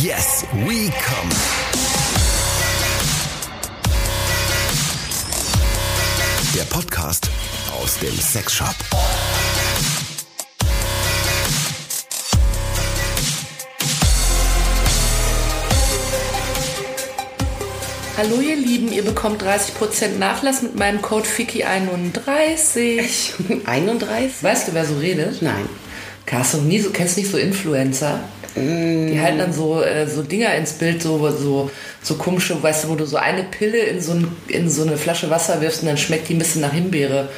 Yes, we come. Der Podcast aus dem Sexshop. Hallo ihr Lieben, ihr bekommt 30% Nachlass mit meinem Code FICKI31. 31? Weißt du, wer so redet? Nein. Du nie so, kennst nicht so Influencer? Die halten dann so, äh, so Dinger ins Bild, so, so, so komische, weißt du, wo du so eine Pille in so, ein, in so eine Flasche Wasser wirfst und dann schmeckt die ein bisschen nach Himbeere.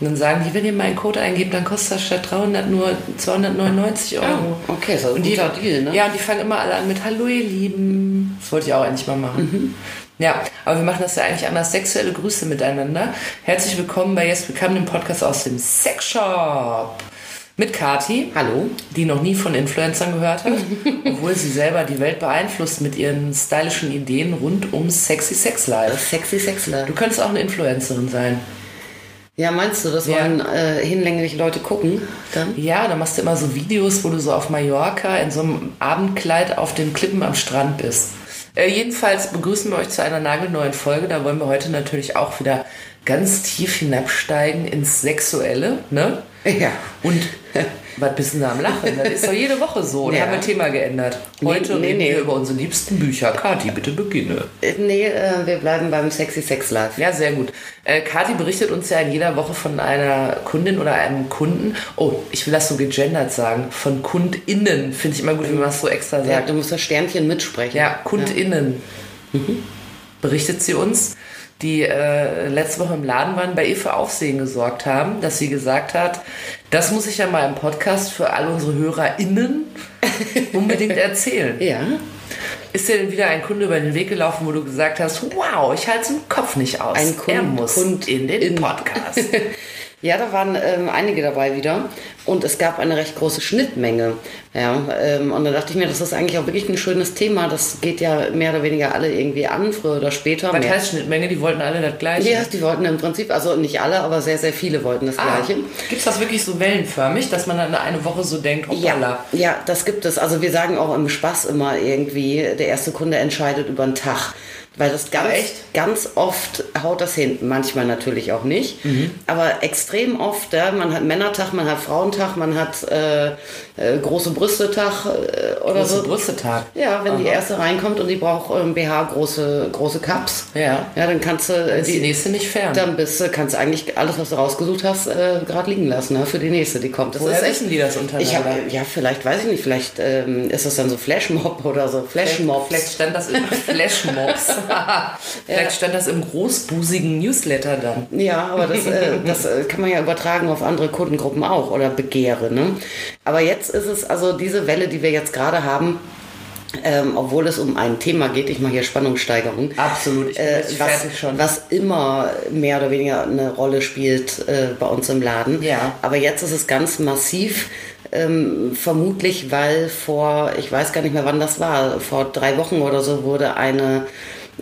Und dann sagen die, wenn ihr meinen Code eingebt, dann kostet das statt 300 nur 299 Euro. Oh, okay, ist und ein die, Deal, ne? Ja, und die fangen immer alle an mit Hallo ihr Lieben. Das wollte ich auch endlich mal machen. Ja, aber wir machen das ja eigentlich anders. Sexuelle Grüße miteinander. Herzlich willkommen bei Yes Become, dem Podcast aus dem Sexshop. Mit Kati. Hallo. Die noch nie von Influencern gehört hat, obwohl sie selber die Welt beeinflusst mit ihren stylischen Ideen rund um Sexy Sex Life. Sexy Sexler. Du könntest auch eine Influencerin sein. Ja, meinst du, das Ja. wollen äh, hinlänglich Leute gucken? Dann? Ja, dann machst du immer so Videos, wo du so auf Mallorca in so einem Abendkleid auf den Klippen am Strand bist. Äh, jedenfalls begrüßen wir euch zu einer nagelneuen Folge. Da wollen wir heute natürlich auch wieder ganz tief hinabsteigen ins Sexuelle. Ne? Ja. Und was bist du da am Lachen? Das ist doch jede Woche so. Und Ja. haben wir Thema geändert. Nee, Heute nee, reden nee. wir über unsere liebsten Bücher. Kati, bitte beginne. Äh, Nee, äh, wir bleiben beim Sexy Sex Life. Ja, sehr gut. Äh, Kathi berichtet uns ja in jeder Woche von einer Kundin oder einem Kunden. Oh, ich will das so gegendert sagen. Von KundInnen. Finde ich immer gut, wenn man das so extra Ja, sagt. du musst das Sternchen mitsprechen. Ja, KundInnen. Berichtet sie uns, die äh, letzte Woche im Laden waren, bei ihr für Aufsehen gesorgt haben, dass sie gesagt hat, das muss ich ja mal im Podcast für all unsere HörerInnen unbedingt erzählen. Ja. Ist dir denn wieder ein Kunde über den Weg gelaufen, wo du gesagt hast, wow, ich halte es im Kopf nicht aus. Ein Kund- er muss Kund- in den in- Podcast. Ja, da waren ähm, einige dabei wieder und es gab eine recht große Schnittmenge. Ja, ähm, und da dachte ich mir, das ist eigentlich auch wirklich ein schönes Thema. Das geht ja mehr oder weniger alle irgendwie an, früher oder später. Was Mehr- heißt Schnittmenge? Die wollten alle das Gleiche. Ja, die wollten im Prinzip, also nicht alle, aber sehr, sehr viele wollten das Ah, Gleiche. Gibt es das wirklich so wellenförmig, dass man dann eine Woche so denkt, Ja, hoppala. ja, das gibt es. Also wir sagen auch im Spaß immer irgendwie, der erste Kunde entscheidet über den Tag. Weil das ganz, ganz oft haut das hin. Manchmal natürlich auch nicht. Mhm. Aber extrem oft, ja, man hat Männertag, man hat Frauentag, man hat äh, äh, große Brüstetag äh, oder Große so. Brüstetag. Ja, wenn die Aha. erste reinkommt und die braucht ähm, BH große, große Cups. Ja. Ja, dann kannst du äh, Ist die nächste nicht fern. dann bist du, kannst du eigentlich alles, was du rausgesucht hast, äh, gerade liegen lassen, ne, für die nächste, die kommt. Das Woher ist wissen die das untereinander? Ich hab, ja, vielleicht, weiß ich nicht, vielleicht ähm, ist das dann so Flashmob oder so. Flashmobs. Vielleicht stand das im Flashmobs. Vielleicht stand das im großbusigen Newsletter dann. Ja, aber das, äh, das äh, kann man ja übertragen auf andere Kundengruppen auch oder Begehre. Ne? Aber jetzt ist es also diese Welle, die wir jetzt gerade haben, ähm, obwohl es um ein Thema geht, ich mache hier Spannungssteigerung. Absolut, ich bin Äh, was, schon. was immer mehr oder weniger eine Rolle spielt äh, bei uns im Laden. Ja. Aber jetzt ist es ganz massiv. Ähm, vermutlich, weil vor, ich weiß gar nicht mehr wann das war, vor drei Wochen oder so wurde eine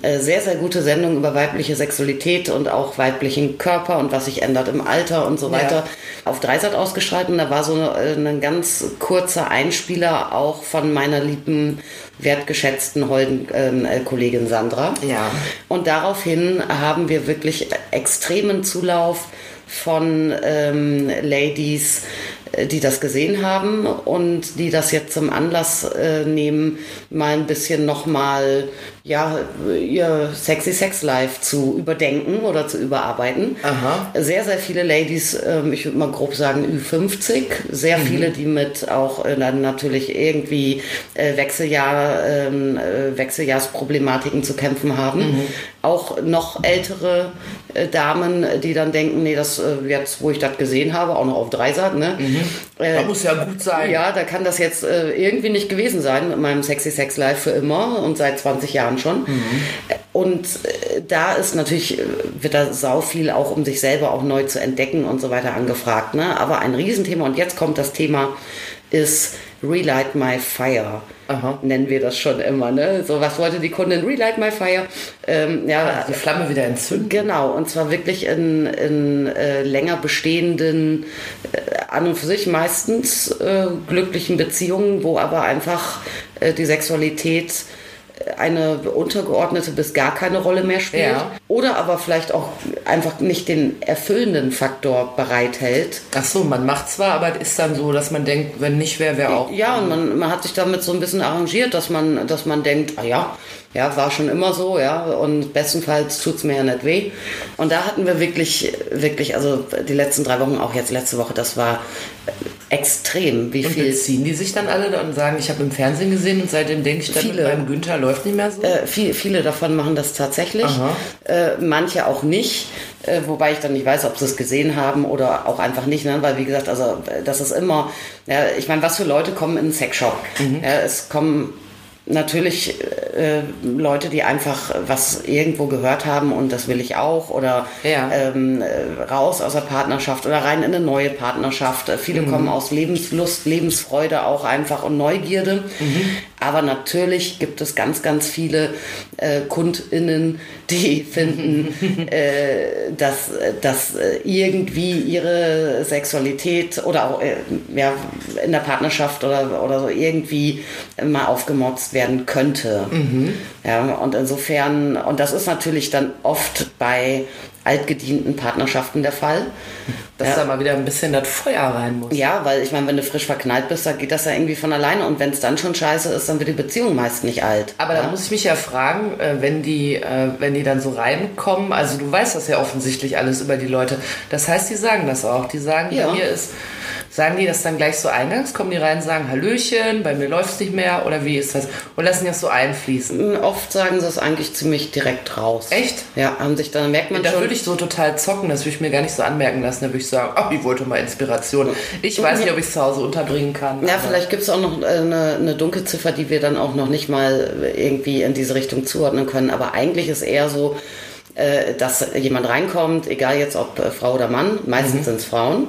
sehr, sehr gute Sendung über weibliche Sexualität und auch weiblichen Körper und was sich ändert im Alter und so Ja. weiter auf Dreisat ausgestrahlt und da war so eine, ein ganz kurzer Einspieler auch von meiner lieben, wertgeschätzten, holden ähm, äh, Kollegin Sandra. Ja. Und daraufhin haben wir wirklich extremen Zulauf von ähm, Ladies, äh, die das gesehen haben und die das jetzt zum Anlass äh, nehmen, mal ein bisschen nochmal ja, ihr Sexy Sex Life zu überdenken oder zu überarbeiten. Aha. Sehr, sehr viele Ladies, ähm, ich würde mal grob sagen Ü50, sehr viele, die mit auch äh, dann natürlich irgendwie äh, Wechseljahr, ähm, äh, Wechseljahrsproblematiken zu kämpfen haben. Auch noch ältere Damen, die dann denken, nee, das jetzt, wo ich das gesehen habe, auch noch auf Dreisat, ne? Äh, Da muss ja gut sein. ja, da kann das jetzt irgendwie nicht gewesen sein mit meinem Sexy Sex Life für immer und seit 20 Jahren schon. Äh, Und äh, da ist natürlich, äh, wird da sau viel auch um sich selber auch neu zu entdecken und so weiter angefragt. Ne? Aber ein Riesenthema, und jetzt kommt das Thema, ist Relight My Fire. Aha. Nennen wir das schon immer. Ne? So, was wollte die Kundin? Relight My Fire. Ähm, ja, die Flamme wieder entzünden. Genau, und zwar wirklich in, in äh, länger bestehenden, äh, an und für sich meistens äh, glücklichen Beziehungen, wo aber einfach äh, die Sexualität eine untergeordnete bis gar keine Rolle mehr spielt. Ja. Oder aber vielleicht auch einfach nicht den erfüllenden Faktor bereithält. Ach so, man macht zwar, aber ist dann so, dass man denkt, wenn nicht wäre, wäre auch. Ja, und man, man hat sich damit so ein bisschen arrangiert, dass man, dass man denkt, ah ja, ja, war schon immer so, ja, und bestenfalls tut es mir ja nicht weh. Und da hatten wir wirklich, wirklich, also die letzten drei Wochen, auch jetzt letzte Woche, das war extrem, wie und viel. ziehen die sich dann alle und sagen, ich habe im Fernsehen gesehen und seitdem denke ich dann, viele, beim Günther läuft nicht mehr so? Äh, viel, viele davon machen das tatsächlich, äh, manche auch nicht. Äh, wobei ich dann nicht weiß, ob sie es gesehen haben oder auch einfach nicht, ne? weil wie gesagt, also das ist immer, ja, ich meine, was für Leute kommen in einen Sexshop? Mhm. Ja, es kommen natürlich äh, Leute, die einfach was irgendwo gehört haben und das will ich auch oder ja. ähm, äh, raus aus der Partnerschaft oder rein in eine neue Partnerschaft. Viele mhm. kommen aus Lebenslust, Lebensfreude auch einfach und Neugierde. Mhm. Aber natürlich gibt es ganz, ganz viele äh, KundInnen, die finden, äh, dass, dass äh, irgendwie ihre Sexualität oder auch äh, ja, in der Partnerschaft oder, oder so irgendwie mal aufgemotzt werden könnte. Mhm. Ja, und insofern, und das ist natürlich dann oft bei altgedienten Partnerschaften der Fall. Dass ja. da mal wieder ein bisschen das Feuer rein muss. Ja, weil ich meine, wenn du frisch verknallt bist, dann geht das ja irgendwie von alleine. Und wenn es dann schon scheiße ist, dann wird die Beziehung meist nicht alt. Aber ja? da muss ich mich ja fragen, äh, wenn die, äh, wenn die dann so reinkommen, also du weißt das ja offensichtlich alles über die Leute. Das heißt, die sagen das auch. Die sagen, ja. mir ist Sagen die das dann gleich so eingangs? Kommen die rein und sagen Hallöchen, bei mir läuft es nicht mehr oder wie ist das? Und lassen die das so einfließen? Oft sagen sie es eigentlich ziemlich direkt raus. Echt? Ja, haben sich dann merkt man da schon. Da würde ich so total zocken, das würde ich mir gar nicht so anmerken lassen. Da würde ich sagen, ach, ich wollte mal Inspiration. Ich weiß nicht, ob ich es zu Hause unterbringen kann. Ja, vielleicht gibt es auch noch äh, eine, eine Dunkelziffer, die wir dann auch noch nicht mal irgendwie in diese Richtung zuordnen können. Aber eigentlich ist eher so, äh, dass jemand reinkommt, egal jetzt ob äh, Frau oder Mann, meistens mhm. sind es Frauen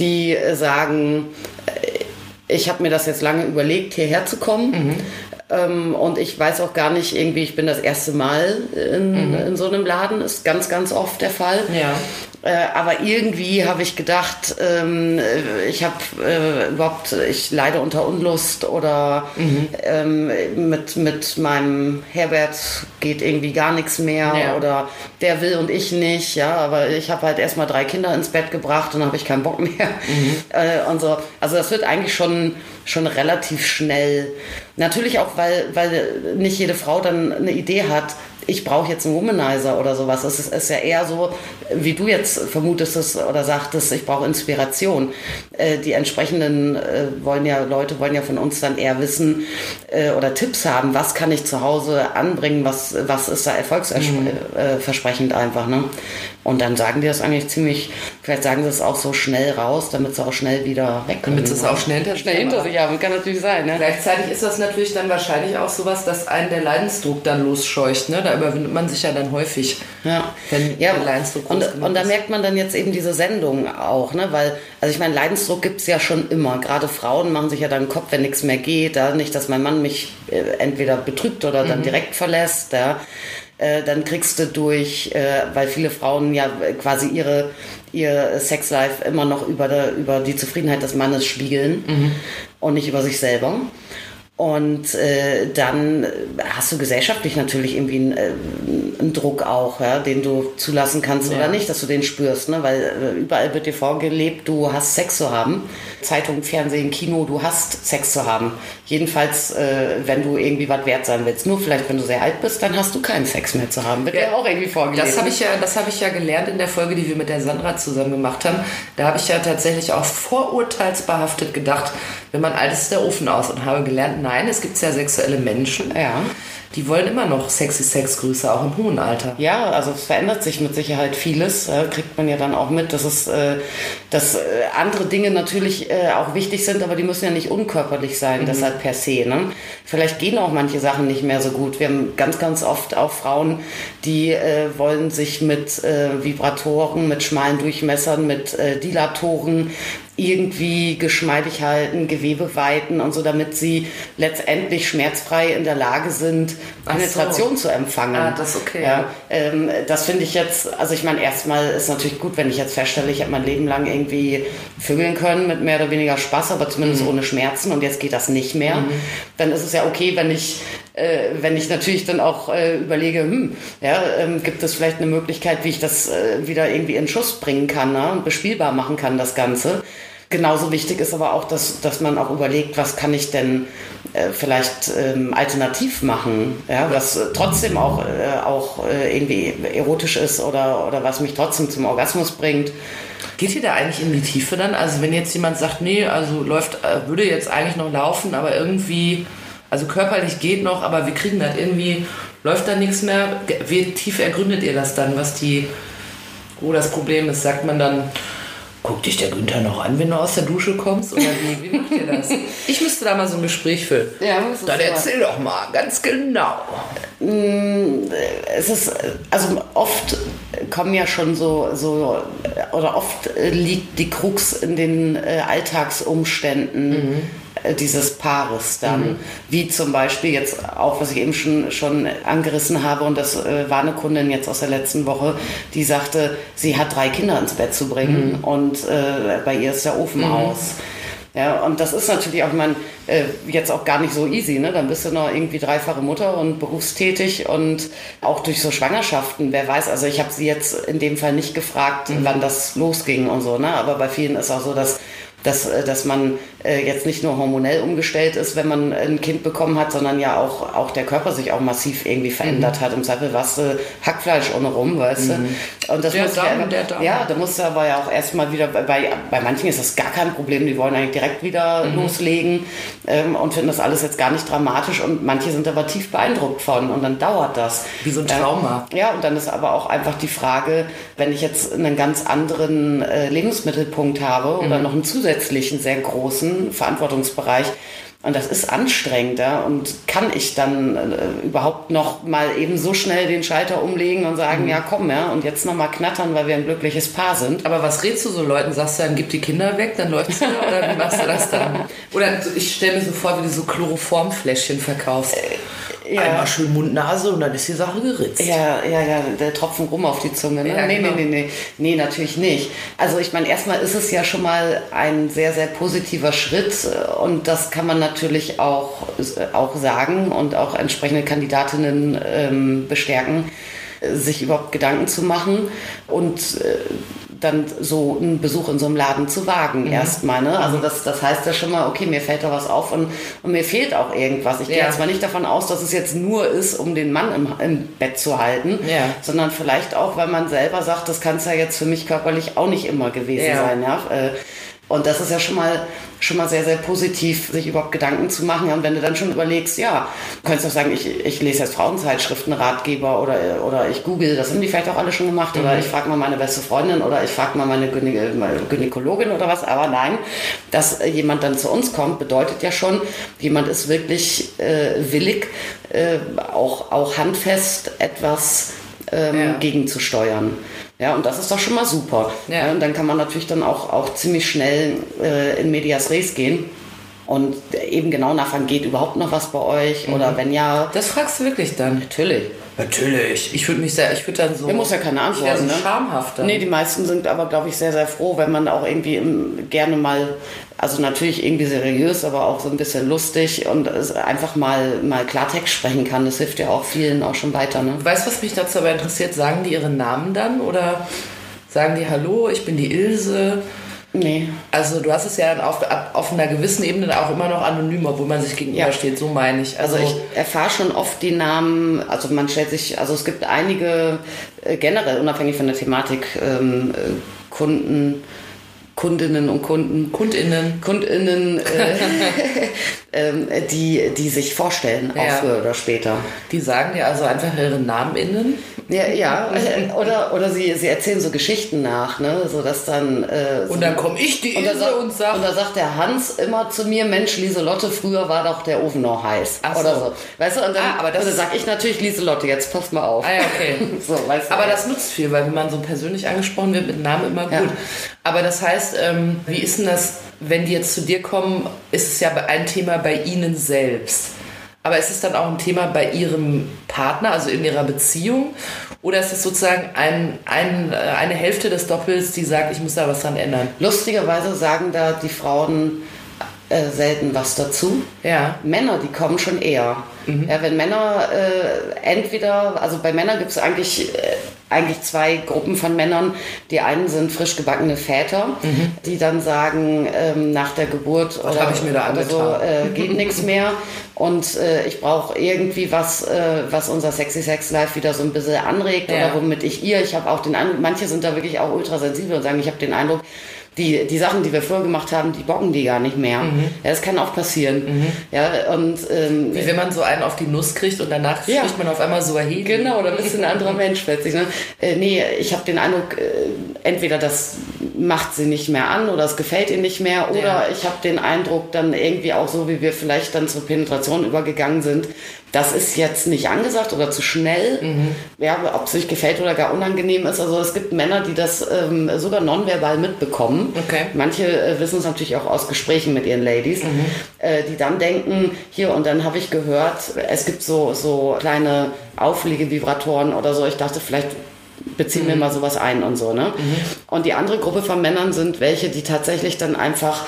die sagen, äh, ich habe mir das jetzt lange überlegt, hierher zu kommen. Mhm. Ähm, und ich weiß auch gar nicht, irgendwie, ich bin das erste Mal in, mhm. in so einem Laden, ist ganz, ganz oft der Fall. Ja. Äh, aber irgendwie habe ich gedacht, ähm, ich habe äh, überhaupt, ich leide unter Unlust oder mhm. ähm, mit, mit meinem Herbert geht irgendwie gar nichts mehr ja. oder der will und ich nicht, ja, aber ich habe halt erstmal drei Kinder ins Bett gebracht und habe ich keinen Bock mehr mhm. äh, und so. Also das wird eigentlich schon schon relativ schnell. Natürlich auch, weil, weil nicht jede Frau dann eine Idee hat, ich brauche jetzt einen Womanizer oder sowas. Es ist, ist, ja eher so, wie du jetzt vermutest es oder sagtest, ich brauche Inspiration. Äh, die entsprechenden äh, wollen ja, Leute wollen ja von uns dann eher wissen äh, oder Tipps haben, was kann ich zu Hause anbringen, was, was ist da erfolgsversprechend mhm. einfach. Ne? Und dann sagen die das eigentlich ziemlich, vielleicht sagen sie es auch so schnell raus, damit sie auch schnell wieder weg können. Damit sie es auch schnell hinter, schnell hinter sich haben, kann natürlich sein. Ne? Gleichzeitig ist das natürlich dann wahrscheinlich auch sowas, dass einen der Leidensdruck dann losscheucht. Ne? Da überwindet man sich ja dann häufig. Ja, wenn ja, Leidensdruck und, und da merkt man dann jetzt eben diese Sendung auch, ne? weil, also ich meine, Leidensdruck gibt es ja schon immer. Gerade Frauen machen sich ja dann den Kopf, wenn nichts mehr geht. Da nicht, dass mein Mann mich äh, entweder betrügt oder dann mhm. direkt verlässt. Ja? Äh, dann kriegst du durch, äh, weil viele Frauen ja quasi ihre ihr Sexlife immer noch über, der, über die Zufriedenheit des Mannes spiegeln mhm. und nicht über sich selber. Und äh, dann hast du gesellschaftlich natürlich irgendwie einen, äh, einen Druck auch, ja, den du zulassen kannst ja. oder nicht, dass du den spürst, ne? weil äh, überall wird dir vorgelebt, du hast Sex zu haben. Zeitung, Fernsehen, Kino, du hast Sex zu haben. Jedenfalls, äh, wenn du irgendwie was wert sein willst. Nur vielleicht, wenn du sehr alt bist, dann hast du keinen Sex mehr zu haben. Wird ja, dir auch irgendwie vorgelebt. Das habe ich, ja, hab ich ja gelernt in der Folge, die wir mit der Sandra zusammen gemacht haben. Da habe ich ja tatsächlich auch vorurteilsbehaftet gedacht, wenn man alt ist, ist der Ofen aus und habe gelernt, nein, es gibt sehr sexuelle Menschen. Ja die wollen immer noch sexy Sexgrüße, auch im hohen Alter. Ja, also es verändert sich mit Sicherheit vieles, äh, kriegt man ja dann auch mit, dass es, äh, dass äh, andere Dinge natürlich äh, auch wichtig sind, aber die müssen ja nicht unkörperlich sein, mhm. deshalb per se. Ne? Vielleicht gehen auch manche Sachen nicht mehr so gut. Wir haben ganz, ganz oft auch Frauen, die wollen sich mit Vibratoren, mit schmalen Durchmessern, mit Dilatoren irgendwie geschmeidig halten, Gewebe weiten und so, damit sie letztendlich schmerzfrei in der Lage sind, Penetration so. zu empfangen. Ah, das ist okay. Ja, ähm, das finde ich jetzt, also ich meine, erstmal ist natürlich gut, wenn ich jetzt feststelle, ich habe mein Leben lang irgendwie vögeln können mit mehr oder weniger Spaß, aber zumindest mhm. ohne Schmerzen und jetzt geht das nicht mehr. Mhm. Dann ist es ja okay, wenn ich äh, wenn ich natürlich dann auch äh, überlege, hm, ja, ähm, gibt es vielleicht eine Möglichkeit, wie ich das äh, wieder irgendwie in Schuss bringen kann ne, und bespielbar machen kann, das Ganze. Genauso wichtig ist aber auch, dass, dass man auch überlegt, was kann ich denn äh, vielleicht ähm, alternativ machen, ja, was äh, trotzdem auch, äh, auch äh, irgendwie erotisch ist oder, oder was mich trotzdem zum Orgasmus bringt. Geht ihr da eigentlich in die Tiefe dann? Also wenn jetzt jemand sagt, nee, also läuft, äh, würde jetzt eigentlich noch laufen, aber irgendwie, also körperlich geht noch, aber wir kriegen das irgendwie, läuft da nichts mehr. Wie tief ergründet ihr das dann, was die, wo das Problem ist? Sagt man dann, Guckt dich der Günther noch an, wenn du aus der Dusche kommst? Oder wie, wie macht ihr das? Ich müsste da mal so ein Gespräch führen. Ja, Dann erzähl doch mal, ganz genau. Mm, es ist, also oft kommen ja schon so, so oder oft liegt die Krux in den äh, Alltagsumständen. Mhm äh, dieses Paares dann. Mhm. Wie zum Beispiel jetzt auch, was ich eben schon, schon angerissen habe, und das äh, war eine Kundin jetzt aus der letzten Woche, die sagte, sie hat drei Kinder ins Bett zu bringen mhm. und äh, bei ihr ist der Ofen mhm. aus. Ja, und das ist natürlich auch, man, äh, jetzt auch gar nicht so easy, ne? Dann bist du noch irgendwie dreifache Mutter und berufstätig und auch durch so Schwangerschaften, wer weiß, also ich habe sie jetzt in dem Fall nicht gefragt, mhm. wann das losging und so, ne? Aber bei vielen ist auch so, dass dass, äh, dass man äh, jetzt nicht nur hormonell umgestellt ist, wenn man ein Kind bekommen hat, sondern ja auch, auch der Körper sich auch massiv irgendwie verändert mhm. hat. Im Zweifel warst du Hackfleisch ohne rum, weißt du. Mhm. Und das der muss Darm, ja, der Darm. ja, da musst du aber ja auch erstmal wieder, bei, bei manchen ist das gar kein Problem, die wollen eigentlich direkt wieder mhm. loslegen ähm, und finden das alles jetzt gar nicht dramatisch und manche sind aber tief beeindruckt von und dann dauert das. Wie so ein Trauma. Äh, ja, und dann ist aber auch einfach die Frage, wenn ich jetzt einen ganz anderen äh, Lebensmittelpunkt habe oder mhm. noch einen zusätzlichen sehr großen Verantwortungsbereich, und das ist anstrengender und kann ich dann äh, überhaupt noch mal eben so schnell den Schalter umlegen und sagen, mhm. ja komm, ja, und jetzt noch mal knattern, weil wir ein glückliches Paar sind. Aber was redest du so Leuten? Sagst du dann, gib die Kinder weg, dann läuft es wieder oder wie machst du das dann? Oder ich stelle mir so vor, wie du so Chloroformfläschchen verkaufst. Äh, ja. Einmal schön Mund-Nase und dann ist die Sache geritzt. Ja, ja, ja, der Tropfen rum auf die Zunge. Ne? Ja, nee, genau. nee, nee, nee, nee, natürlich nicht. Also ich meine, erstmal ist es ja schon mal ein sehr, sehr positiver Schritt und das kann man natürlich auch, auch sagen und auch entsprechende Kandidatinnen ähm, bestärken sich überhaupt Gedanken zu machen und äh, dann so einen Besuch in so einem Laden zu wagen mhm. erstmal. Ne? Also das, das heißt ja schon mal, okay, mir fällt da was auf und, und mir fehlt auch irgendwas. Ich ja. gehe jetzt mal nicht davon aus, dass es jetzt nur ist, um den Mann im, im Bett zu halten, ja. sondern vielleicht auch, weil man selber sagt, das kann es ja jetzt für mich körperlich auch nicht immer gewesen ja. sein. Ja? Äh, und das ist ja schon mal, schon mal sehr, sehr positiv, sich überhaupt Gedanken zu machen. Und wenn du dann schon überlegst, ja, du könntest auch sagen, ich, ich lese jetzt Frauenzeitschriften, Ratgeber oder, oder ich google, das haben die vielleicht auch alle schon gemacht. Mhm. Oder ich frage mal meine beste Freundin oder ich frage mal meine Gynäkologin oder was. Aber nein, dass jemand dann zu uns kommt, bedeutet ja schon, jemand ist wirklich äh, willig, äh, auch, auch handfest etwas ähm, ja. gegenzusteuern. Ja, und das ist doch schon mal super. Ja. ja und dann kann man natürlich dann auch, auch ziemlich schnell äh, in Medias Res gehen und eben genau nachfragen, geht überhaupt noch was bei euch? Mhm. Oder wenn ja. Das fragst du wirklich dann? Natürlich. Natürlich. Ich würde mich sehr, ich würde dann so. Der muss ja keine Antwort. so ne? schamhafter. Nee, die meisten sind aber, glaube ich, sehr, sehr froh, wenn man auch irgendwie gerne mal, also natürlich irgendwie seriös, aber auch so ein bisschen lustig und einfach mal, mal Klartext sprechen kann. Das hilft ja auch vielen auch schon weiter. Ne? Weißt du, was mich dazu aber interessiert? Sagen die ihren Namen dann oder sagen die Hallo, ich bin die Ilse? Nee. Also du hast es ja auf, auf einer gewissen Ebene auch immer noch anonym, obwohl man sich gegenübersteht, ja. so meine ich. Also, also ich erfahre schon oft die Namen, also man stellt sich, also es gibt einige äh, generell, unabhängig von der Thematik, ähm, äh, Kunden, Kundinnen und Kunden, KundInnen. KundInnen, äh, ähm, die, die sich vorstellen, auch Ja. früher oder später. Die sagen dir also einfach ihre Namen innen. Ja, ja. äh, oder, oder sie, sie erzählen so Geschichten nach, ne? so dass dann. Äh, so Und dann komme ich die und da, Ilse sagt, und sag, und da sagt der Hans immer zu mir, Mensch, Lieselotte, früher war doch der Ofen noch heiß. Ach so. Oder so. Weißt du, und dann, Ah, aber das und dann sag ich natürlich Lieselotte, jetzt pass mal auf. Ah ja, okay. so, weißt du. Aber das nutzt viel, weil wenn man so persönlich angesprochen wird mit Namen immer Ja. Aber das heißt, ähm, wie ist denn das, wenn die jetzt zu dir kommen, ist es ja ein Thema bei ihnen selbst. Aber ist es dann auch ein Thema bei ihrem Partner, also in ihrer Beziehung? Oder ist es sozusagen ein, ein, äh, eine Hälfte des Doppels, die sagt, ich muss da was dran ändern? Lustigerweise sagen da die Frauen äh, selten was dazu. Ja. Männer, die kommen schon eher. Ja, wenn Männer äh, entweder, also bei Männern gibt es eigentlich, äh, eigentlich zwei Gruppen von Männern. Die einen sind frisch gebackene Väter, die dann sagen, ähm, nach der Geburt oder, hab ich mir da oder so äh, geht nichts mehr. Und äh, ich brauche irgendwie was, äh, was unser Sexy Sex Life wieder so ein bisschen anregt Ja. oder womit ich ihr, ich habe auch den Eindruck, manche sind da wirklich auch ultrasensibel und sagen, ich habe den Eindruck, die, die Sachen, die wir früher gemacht haben, die bocken die gar nicht mehr. Ja, das kann auch passieren. Ja, und ähm, Wie wenn man so einen auf die Nuss kriegt und danach Ja. spricht man auf einmal so Swahili. Genau, da bist du ein anderer Mensch plötzlich. Ne? Äh, nee, ich habe den Eindruck, äh, entweder das macht sie nicht mehr an oder es gefällt ihr nicht mehr oder Ja. ich habe den Eindruck, dann irgendwie auch so, wie wir vielleicht dann zur Penetration übergegangen sind, das ist jetzt nicht angesagt oder zu schnell. Ja, ob es sich gefällt oder gar unangenehm ist. Also es gibt Männer, die das ähm, sogar nonverbal mitbekommen. Okay. Manche äh, wissen es natürlich auch aus Gesprächen mit ihren Ladies, äh, die dann denken, hier und dann habe ich gehört, es gibt so, so kleine Aufliegevibratoren oder so. Ich dachte, vielleicht beziehen wir mal sowas ein und so. Ne? Und die andere Gruppe von Männern sind welche, die tatsächlich dann einfach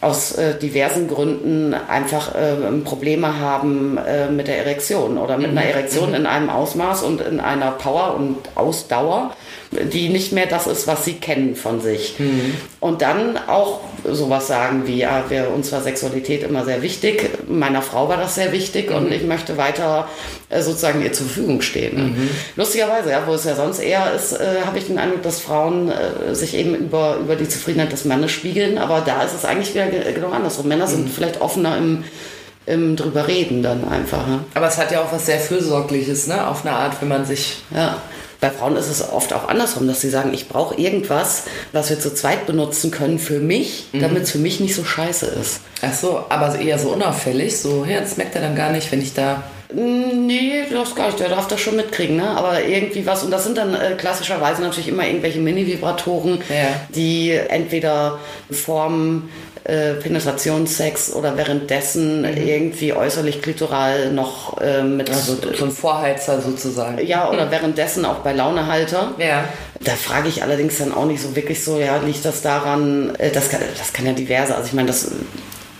aus äh, diversen Gründen einfach äh, Probleme haben äh, mit der Erektion oder mit einer Erektion in einem Ausmaß und in einer Power und Ausdauer, die nicht mehr das ist, was sie kennen von sich. Und dann auch sowas sagen wie, ja, wir, uns war Sexualität immer sehr wichtig, meiner Frau war das sehr wichtig und ich möchte weiter äh, sozusagen ihr zur Verfügung stehen. Ne? Lustigerweise, ja, wo es ja sonst eher ist, äh, habe ich den Eindruck, dass Frauen äh, sich eben über, über die Zufriedenheit des Mannes spiegeln, aber da ist es eigentlich wieder ge- genau andersrum. Männer sind vielleicht offener im, im drüber reden dann einfach. Ne? Aber es hat ja auch was sehr Fürsorgliches, ne? Auf eine Art, wenn man sich Ja. Bei Frauen ist es oft auch andersrum, dass sie sagen, ich brauche irgendwas, was wir zu zweit benutzen können für mich, damit es für mich nicht so scheiße ist. Ach so, aber eher so unauffällig. So, ja, das merkt er dann gar nicht, wenn ich da. Nee, das gar nicht. Der darf das schon mitkriegen, ne? Aber irgendwie was. Und das sind dann äh, klassischerweise natürlich immer irgendwelche Mini-Vibratoren, Ja. die entweder vorm äh, Penetrationssex oder währenddessen irgendwie äußerlich klitoral noch äh, mit. Also so ein Vorheizer sozusagen. ja, oder währenddessen auch bei Launehalter. Ja. Da frage ich allerdings dann auch nicht so wirklich so, ja, liegt das daran, äh, das kann, das kann ja diverse, also ich meine, das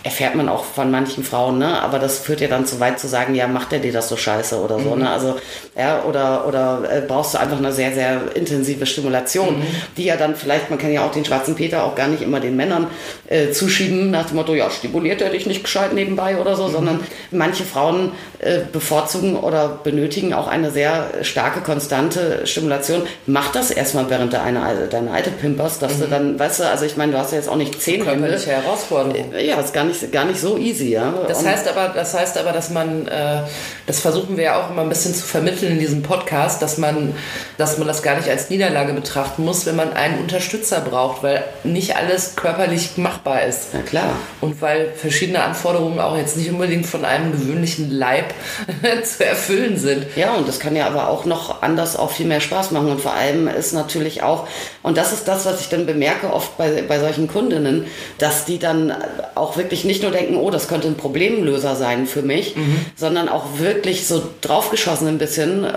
erfährt man auch von manchen Frauen, ne? Aber das führt ja dann zu weit zu sagen, ja, macht er dir das so scheiße oder so, ne? Also, ja, oder, oder äh, brauchst du einfach eine sehr, sehr intensive Stimulation, die ja dann vielleicht, man kann ja auch den schwarzen Peter auch gar nicht immer den Männern äh, zuschieben, nach dem Motto, ja, stimuliert er dich nicht gescheit nebenbei oder so, sondern manche Frauen äh, bevorzugen oder benötigen auch eine sehr starke, konstante Stimulation. Mach das erstmal während der eine, deine alte Pimpers, dass du dann, weißt du, also ich meine, du hast ja jetzt auch nicht zehn Hände. Herausforderung. Ja, ist gar nicht, gar nicht so easy, ja. Das heißt aber, das heißt aber, dass man, äh, das versuchen wir ja auch immer ein bisschen zu vermitteln in diesem Podcast, dass man, dass man das gar nicht als Niederlage betrachten muss, wenn man einen Unterstützer braucht, weil nicht alles körperlich machbar ist. Ja, klar. Und weil verschiedene Anforderungen auch jetzt nicht unbedingt von einem gewöhnlichen Leib zu erfüllen sind. Ja, und das kann ja aber auch noch anders auch viel mehr Spaß machen. Und vor allem ist natürlich auch, und das ist das, was ich dann bemerke oft bei, bei solchen Kundinnen, dass die dann auch wirklich nicht nur denken, oh, das könnte ein Problemlöser sein für mich, sondern auch wirklich so draufgeschossen ein bisschen.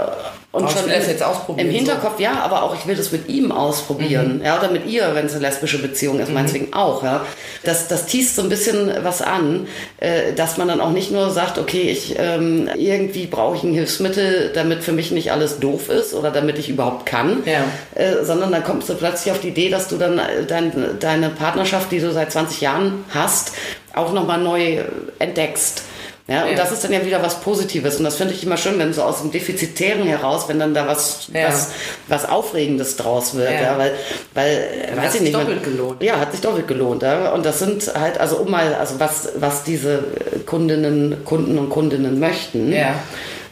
Und ich schon will das im- jetzt ausprobieren, im Hinterkopf, ja, aber auch ich will das mit ihm ausprobieren. Ja, oder mit ihr, wenn es eine lesbische Beziehung ist, meinetwegen auch. Ja. Das, das teast so ein bisschen was an, äh, dass man dann auch nicht nur sagt, okay, ich ähm, irgendwie brauche ich ein Hilfsmittel, damit für mich nicht alles doof ist oder damit ich überhaupt kann, Ja. äh, sondern dann kommst du plötzlich auf die Idee, dass du dann äh, dein, deine Partnerschaft, die du seit 20 Jahren hast, auch nochmal neu entdeckst. Ja, und Ja. das ist dann ja wieder was Positives. Und das finde ich immer schön, wenn so aus dem Defizitären heraus, wenn dann da was, Ja. was, was Aufregendes draus wird. Ja. Ja. weil, weil weiß hat ich sich nicht. man- doppelt gelohnt. Ja, hat sich doppelt gelohnt. Ja. Und das sind halt, also um mal, also was, was diese Kundinnen, Kunden und Kundinnen möchten. Ja.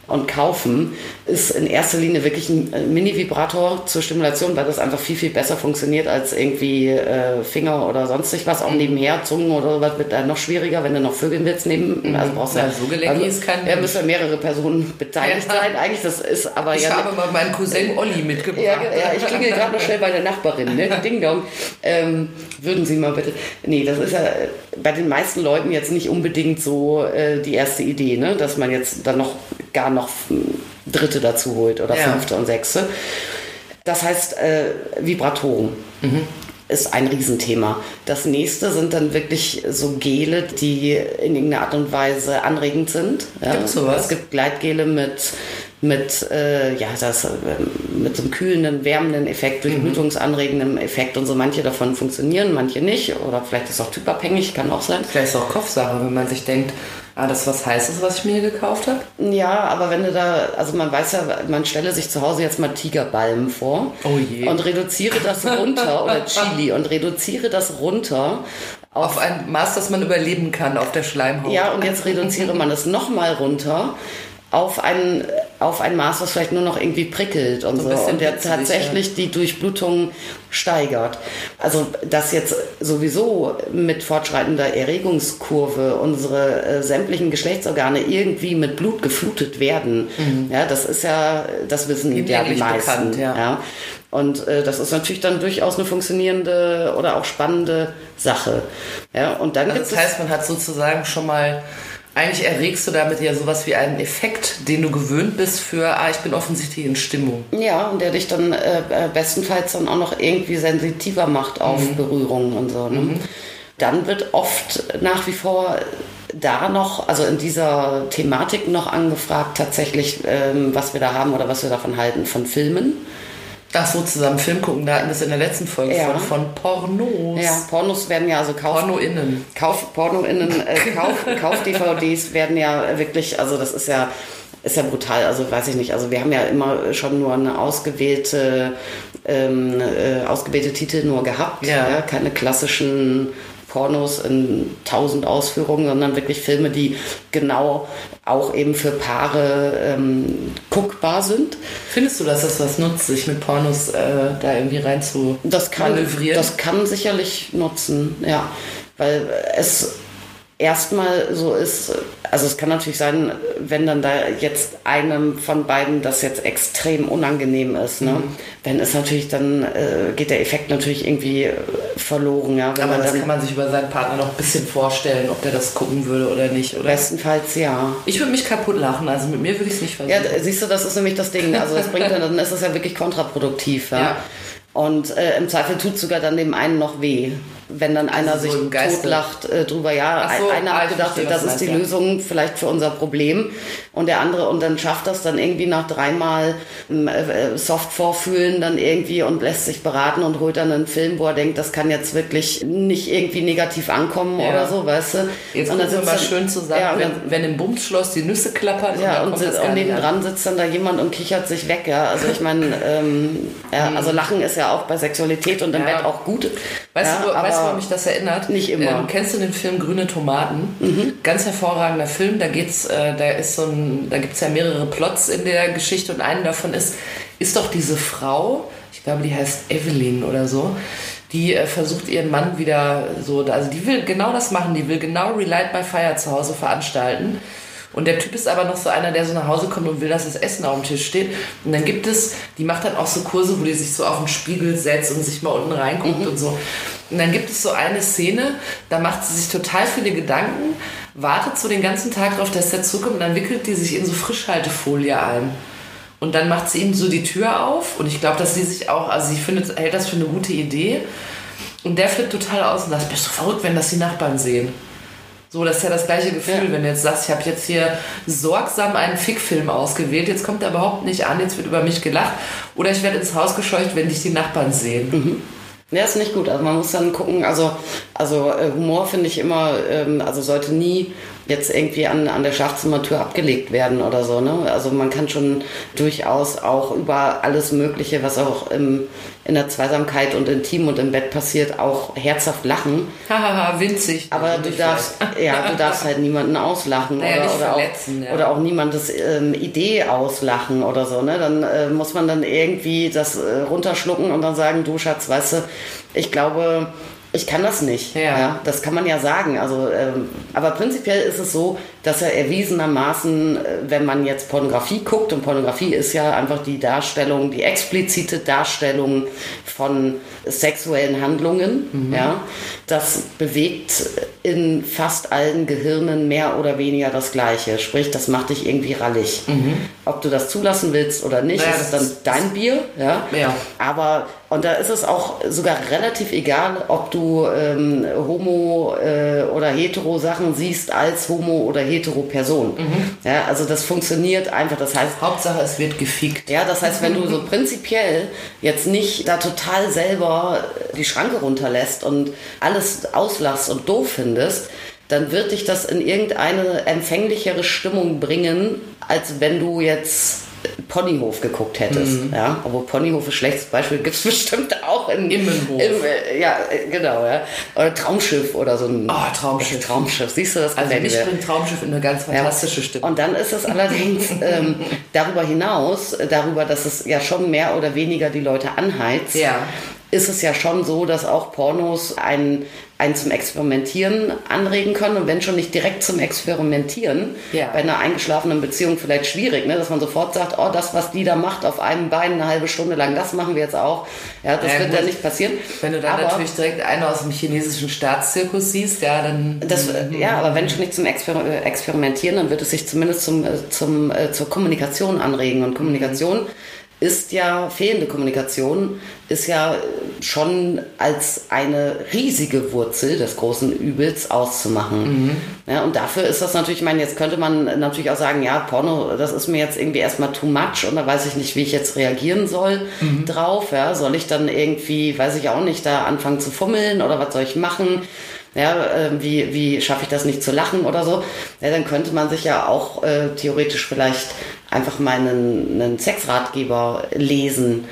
Und kaufen, ist in erster Linie wirklich ein äh, Mini-Vibrator zur Stimulation, weil das einfach viel, viel besser funktioniert als irgendwie äh, Finger oder sonstig was. Mhm. Auch nebenher, Zungen oder was wird dann noch schwieriger, wenn du noch Vögeln willst neben. Also brauchst du Ja, so gelenkig ist kein Ja, müssen ja mehrere Personen beteiligt Ja. sein. Eigentlich, das ist aber Ich ja. habe mal meinen Cousin Olli mitgebracht. Ja, ja, ich klingel gerade noch schnell bei der Nachbarin, ne? Ding Dong. Ähm, würden Sie mal bitte. Nee, das ist ja äh, bei den meisten Leuten jetzt nicht unbedingt so äh, die erste Idee, ne? Dass man jetzt dann noch gar noch hm, Dritte dazu holt oder Ja. Fünfte und Sechste. Das heißt, äh, Vibratoren. Ist ein Riesenthema. Das nächste sind dann wirklich so Gele, die in irgendeiner Art und Weise anregend sind. Ja. Gibt's sowas? Es gibt Gleitgele mit, mit, äh, ja, das, äh, mit so einem kühlenden, wärmenden Effekt, durchblutungsanregendem Effekt und so. Manche davon funktionieren, manche nicht. Oder vielleicht ist es auch typabhängig, kann auch sein. Vielleicht ist es auch Kopfsache, wenn man sich denkt, ah, das was Heißes, was ich mir hier gekauft habe. Ja, aber wenn du da, also man weiß ja, man stelle sich zu Hause jetzt mal Tigerbalm vor Oh je. und reduziere das runter oder Chili und reduziere das runter Auf ein Maß, das man überleben kann auf der Schleimhaut. Ja, und jetzt reduziere man es nochmal runter auf ein, auf ein Maß, was vielleicht nur noch irgendwie prickelt und So so. Und der tatsächlich die Durchblutung steigert. Also, dass jetzt sowieso mit fortschreitender Erregungskurve unsere äh, sämtlichen Geschlechtsorgane irgendwie mit Blut geflutet werden, ja, das ist ja, das wissen ja die meisten. bekannt, ja. Und äh, das ist natürlich dann durchaus eine funktionierende oder auch spannende Sache. Ja, und dann Also das heißt, man hat sozusagen schon mal, eigentlich erregst du damit ja sowas wie einen Effekt, den du gewöhnt bist für, ah, ich bin offensichtlich in Stimmung. Ja, und der dich dann äh, äh, bestenfalls dann auch noch irgendwie sensitiver macht auf Mhm. Berührungen und so. Ne? Dann wird oft nach wie vor da noch, also in dieser Thematik noch angefragt, tatsächlich, ähm, was wir da haben oder was wir davon halten, von Filmen. Ach so, zusammen Film gucken, da hatten wir es in der letzten Folge Ja. von, von Pornos. Ja, Pornos werden ja also Kauf, PornoInnen. Kauf, PornoInnen, äh, Kauf, Kauf-DVDs werden ja wirklich, also das ist ja, ist ja brutal, also weiß ich nicht, also wir haben ja immer schon nur eine ausgewählte, ähm, äh, ausgewählte Titel nur gehabt, Ja. keine klassischen Pornos in tausend Ausführungen, sondern wirklich Filme, die genau auch eben für Paare ähm, guckbar sind. Findest du, dass das was nutzt, sich mit Pornos äh, da irgendwie rein zu Das kann, manövrieren? das kann sicherlich nutzen, ja. Weil es erstmal so ist, also es kann natürlich sein, wenn dann da jetzt einem von beiden das jetzt extrem unangenehm ist, ne? Mhm. Dann ist natürlich, dann äh, geht der Effekt natürlich irgendwie verloren, ja. Wenn Aber man das dann kann man sich über seinen Partner noch ein bisschen vorstellen, ob der das gucken würde oder nicht. Oder? bestenfalls ja. Ich würde mich kaputt lachen, also mit mir würde ich es nicht versuchen. Ja, siehst du, das ist nämlich das Ding. Also das bringt dann, dann ist es ja wirklich kontraproduktiv. Ja. Ja. Und äh, im Zweifel tut sogar dann dem einen noch weh. Wenn dann einer so sich im Geiste. totlacht äh, drüber, ja, so, ein- einer hat gedacht, verstehe, das ist die ja. Lösung vielleicht für unser Problem und der andere und dann schafft das dann irgendwie nach dreimal ähm, äh, soft vorfühlen dann irgendwie und lässt sich beraten und holt dann einen Film, wo er denkt, das kann jetzt wirklich nicht irgendwie negativ ankommen Ja. oder so, weißt du? Jetzt und wir sitzt mal dann- schön zusammen, ja, und dann, wenn, wenn im Bumsschloss die Nüsse klappern ja, dann und, und nicht nebendran sitzt dann da jemand und kichert sich weg, ja. Also ich meine, ähm, ja, also Lachen ist ja auch bei Sexualität und im. Bett auch gut. Weißt, du, weißt woran mich das erinnert? nicht immer. Ähm, kennst du den Film Grüne Tomaten? Mhm. Ganz hervorragender Film. Da geht's, äh, da ist so ein, da gibt's ja mehrere Plots in der Geschichte und einen davon ist, ist doch diese Frau, ich glaube, die heißt Evelyn oder so, die äh, versucht ihren Mann wieder so, also die will genau das machen, die will genau Relight by Fire zu Hause veranstalten. Und der Typ ist aber noch so einer, der so nach Hause kommt und will, dass das Essen auf dem Tisch steht. Und dann gibt es, die macht dann auch so Kurse, wo die sich so auf den Spiegel setzt und sich mal unten reinguckt und so. Und dann gibt es so eine Szene, da macht sie sich total viele Gedanken, wartet so den ganzen Tag drauf, dass der zurückkommt und dann wickelt die sich in so Frischhaltefolie ein. Und dann macht sie ihm so die Tür auf und ich glaube, dass sie sich auch, also sie findet, hält das für eine gute Idee. Und der flippt total aus und sagt, bist du verrückt, wenn das die Nachbarn sehen? So, das ist ja das gleiche Gefühl, Ja. wenn du jetzt sagst, ich habe jetzt hier sorgsam einen Fickfilm ausgewählt, jetzt kommt er überhaupt nicht an, jetzt wird über mich gelacht oder ich werde ins Haus gescheucht, wenn dich die Nachbarn sehen. Ja, ist nicht gut. Also man muss dann gucken, also, also äh, Humor finde ich immer, ähm, also sollte nie jetzt irgendwie an, an der Schlafzimmertür abgelegt werden oder so. Ne? Also man kann schon durchaus auch über alles Mögliche, was auch im, in der Zweisamkeit und im Team und im Bett passiert, auch herzhaft lachen. Hahaha, winzig. Aber du darfst, ja, du darfst halt niemanden auslachen Naja, oder, oder, auch, ja. oder auch niemandes ähm, Idee auslachen oder so. Ne? Dann äh, muss man dann irgendwie das äh, runterschlucken und dann sagen, du Schatz, weißt du, ich glaube, ich kann das nicht. Ja. das kann man ja sagen. Also, ähm, aber prinzipiell ist es so, dass er erwiesenermaßen, äh, wenn man jetzt Pornografie guckt, und Pornografie ist ja einfach die Darstellung, die explizite Darstellung von sexuellen Handlungen, ja, das bewegt in fast allen Gehirnen mehr oder weniger das Gleiche. Sprich, das macht dich irgendwie rallig. Ob du das zulassen willst oder nicht, Naja, ist dann dein Bier, ja. Ja. Aber und da ist es auch sogar relativ egal, ob du ähm, Homo äh, oder Hetero Sachen siehst als Homo oder Hetero Person. Ja, also das funktioniert einfach. Das heißt, Hauptsache, es wird gefickt. ja, das heißt, wenn du so prinzipiell jetzt nicht da total selber die Schranke runterlässt und alles auslachst und doof findest, dann wird dich das in irgendeine empfänglichere Stimmung bringen, als wenn du jetzt Ponyhof geguckt hättest. Ja, obwohl Ponyhof ist schlechtes Beispiel, gibt es bestimmt auch in Immenhof. Im, äh, ja, äh, genau, ja. Oder Traumschiff oder so ein Oh, Traumschiff. Traumschiff. Siehst du das? Also mich bringt Traumschiff in eine ganz fantastische Stimme. Und dann ist es allerdings ähm, darüber hinaus, äh, darüber, dass es ja schon mehr oder weniger die Leute anheizt, Ja. ist es ja schon so, dass auch Pornos einen, einen zum Experimentieren anregen können. Und wenn schon nicht direkt zum Experimentieren, Ja. bei einer eingeschlafenen Beziehung vielleicht schwierig, ne? dass man sofort sagt, oh, das, was die da macht, auf einem Bein eine halbe Stunde lang, das machen wir jetzt auch. Ja, das Ja, wird dann nicht passieren. Wenn du dann Aber- natürlich direkt einen aus dem chinesischen Staatszirkus siehst, ja, dann. Das, äh, ja, aber wenn schon nicht zum Exper äh, Experimentieren, dann wird es sich zumindest zum, äh, zum, zur Kommunikation anregen. Und Kommunikation ist ja, fehlende Kommunikation ist ja schon als eine riesige Wurzel des großen Übels auszumachen. Ja, und dafür ist das natürlich, ich meine, jetzt könnte man natürlich auch sagen, ja, Porno, das ist mir jetzt irgendwie erstmal too much und da weiß ich nicht, wie ich jetzt reagieren soll drauf. Ja, soll ich dann irgendwie, weiß ich auch nicht, da anfangen zu fummeln oder was soll ich machen? Ja, äh, wie, wie schaffe ich das nicht zu lachen oder so? Ja, dann könnte man sich ja auch äh, theoretisch vielleicht einfach mal einen, einen Sexratgeber lesen.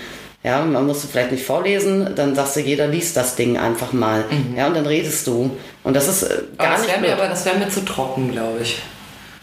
Ja, man muss vielleicht nicht vorlesen, dann sagst du, jeder liest das Ding einfach mal. Ja, und dann redest du. Und das ist äh, aber gar das nicht wäre mir, aber das wäre mir zu trocken, glaube ich.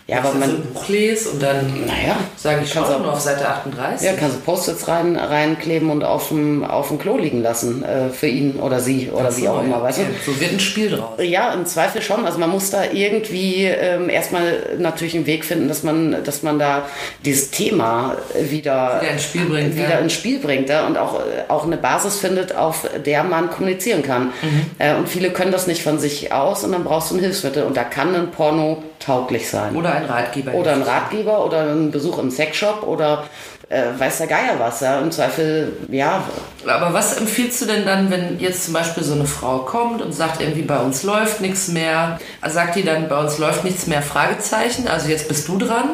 Ja, aber ich so man, ein Buch lese und dann naja, sage ich schon auch- nur auf Seite 38. ja, kannst du Post-its rein, reinkleben und auf dem, auf dem Klo liegen lassen äh, für ihn oder sie oder Ach wie so, auch immer, ja, weißt du? So wird ein Spiel draus. Ja, im Zweifel schon. Also man muss da irgendwie ähm, erstmal natürlich einen Weg finden, dass man, dass man da dieses Thema wieder, Wieder ins Spiel bringt, wieder ja. ins Spiel bringt ja, und auch, auch eine Basis findet, auf der man kommunizieren kann. Mhm. Äh, und viele können das nicht von sich aus und dann brauchst du ein Hilfsmittel und da kann ein Porno tauglich sein. Oder ein Ratgeber. Oder ein Ratgeber oder ein Besuch im Sexshop oder äh, weiß der Geier was. Ja. Im Zweifel, ja, Aber was empfiehlst du denn dann, wenn jetzt zum Beispiel so eine Frau kommt und sagt irgendwie, bei uns läuft nichts mehr? Sagt die dann, bei uns läuft nichts mehr? Fragezeichen. Also jetzt bist du dran.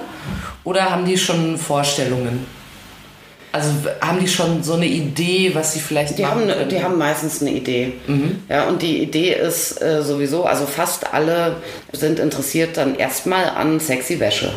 Oder haben die schon Vorstellungen? Also haben die schon so eine Idee, was sie vielleicht Die machen haben, könnten? die haben meistens eine Idee. Ja, und die Idee ist äh, sowieso, also fast alle sind interessiert dann erstmal an sexy Wäsche.